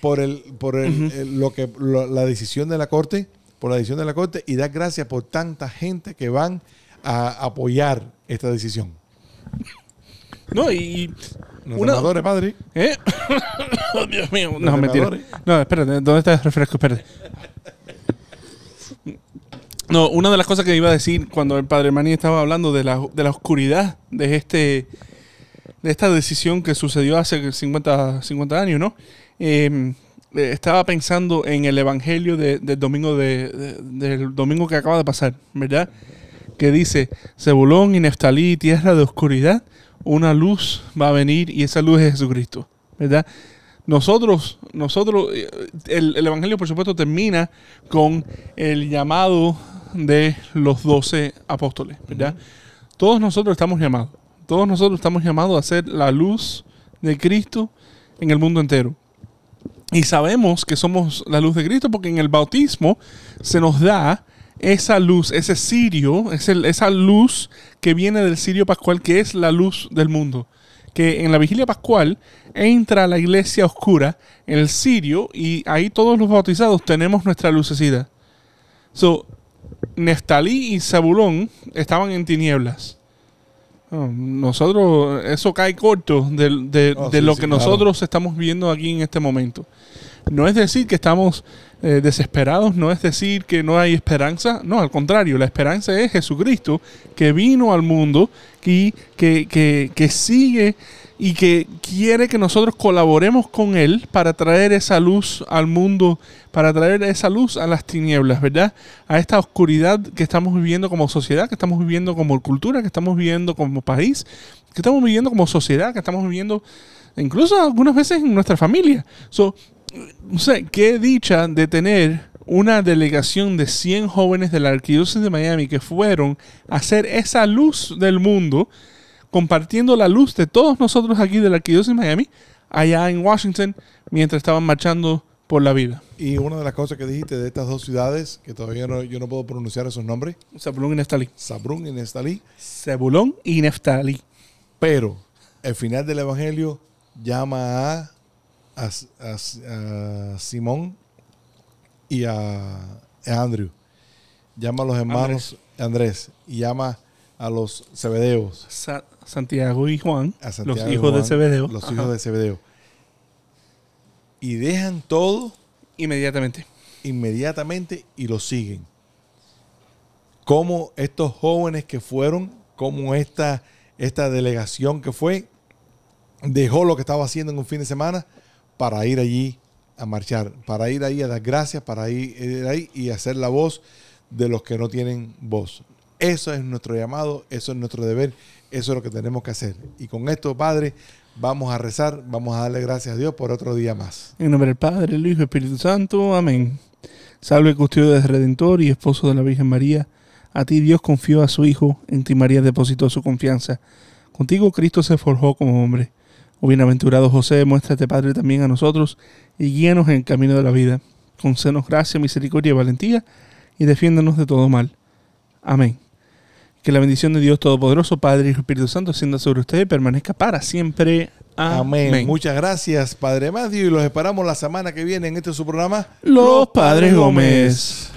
por, el, por el, el- lo que, lo- la decisión de la Corte, por la decisión de la Corte, y dar gracias por tanta gente que van a apoyar esta decisión. No, y. Los Una- senadores, padre. ¿Eh? Oh, Dios mío. Los No, mentira. No, espérate. ¿Dónde está el refresco? Espérate. No, una de las cosas que iba a decir cuando el padre Mani estaba hablando de la, de la oscuridad de este de esta decisión que sucedió hace 50, 50 años, ¿no? Eh, eh, estaba pensando en el evangelio de- del domingo de, de- del domingo que acaba de pasar, ¿verdad? Que dice, Zebulón y Neftalí, tierra de oscuridad, una luz va a venir y esa luz es Jesucristo, ¿verdad? Nosotros, nosotros, eh, el, el evangelio por supuesto termina con el llamado de los doce apóstoles, ¿verdad? Todos nosotros estamos llamados, todos nosotros estamos llamados a ser la luz de Cristo en el mundo entero. Y sabemos que somos la luz de Cristo porque en el bautismo se nos da esa luz, ese cirio, esa luz que viene del cirio pascual, que es la luz del mundo. Que en la vigilia pascual entra la iglesia oscura el cirio y ahí todos los bautizados tenemos nuestra lucecida. So, Neftalí y Zabulón estaban en tinieblas. Oh, Nosotros, eso cae corto de, de- Oh, de sí, lo sí, que claro. nosotros estamos viviendo aquí en este momento. No es decir que estamos eh, desesperados, no es decir que no hay esperanza, no, al contrario, la esperanza es Jesucristo que vino al mundo y que, que, que sigue y que quiere que nosotros colaboremos con Él para traer esa luz al mundo, para traer esa luz a las tinieblas, ¿verdad? A esta oscuridad que estamos viviendo como sociedad, que estamos viviendo como cultura, que estamos viviendo como país, que estamos viviendo como sociedad, que estamos viviendo incluso algunas veces en nuestra familia. So, no qué dicha de tener una delegación de 100 jóvenes de la Arquidiócesis de Miami que fueron a hacer esa luz del mundo, compartiendo la luz de todos nosotros aquí de la Arquidiócesis de Miami, allá en Washington, mientras estaban marchando por la vida. Y una de las cosas que dijiste de estas dos ciudades, que todavía no, yo no puedo pronunciar esos nombres, Zebulón y Neftalí. Sabrún y Nestalí, Zebulón y Neftalí. pero el final del Evangelio llama a, a, a- a Simón y a, Andrew. Llama a los hermanos Andrés, y llama a los Zebedeos, Sa- Santiago y Juan, a Santiago los hijos de Juan, Zebedeo. Los Ajá. hijos de Zebedeo. Y dejan todo Inmediatamente. inmediatamente y lo siguen. Como estos jóvenes que fueron, como esta, esta delegación que fue, dejó lo que estaba haciendo en un fin de semana para ir allí a marchar, para ir ahí a dar gracias, para ir, ir ahí y hacer la voz de los que no tienen voz. Eso es nuestro llamado, eso es nuestro deber, eso es lo que tenemos que hacer. Y con esto, Padre, vamos a rezar, vamos a darle gracias a Dios por otro día más. En nombre del Padre, el Hijo y Espíritu Santo. Amén. Salve custodio del Redentor y esposo de la Virgen María. A ti Dios confió a su Hijo, en ti María depositó su confianza. Contigo Cristo se forjó como hombre. Oh bienaventurado José, muéstrate Padre también a nosotros y guíanos en el camino de la vida. Concédenos gracia, misericordia y valentía y defiéndanos de todo mal. Amén. Que la bendición de Dios Todopoderoso, Padre y Espíritu Santo, ascienda sobre usted y permanezca para siempre. Amén. Amén. Muchas gracias, Padre Matthew, y los esperamos la semana que viene en este su programa. Los Padres Gómez.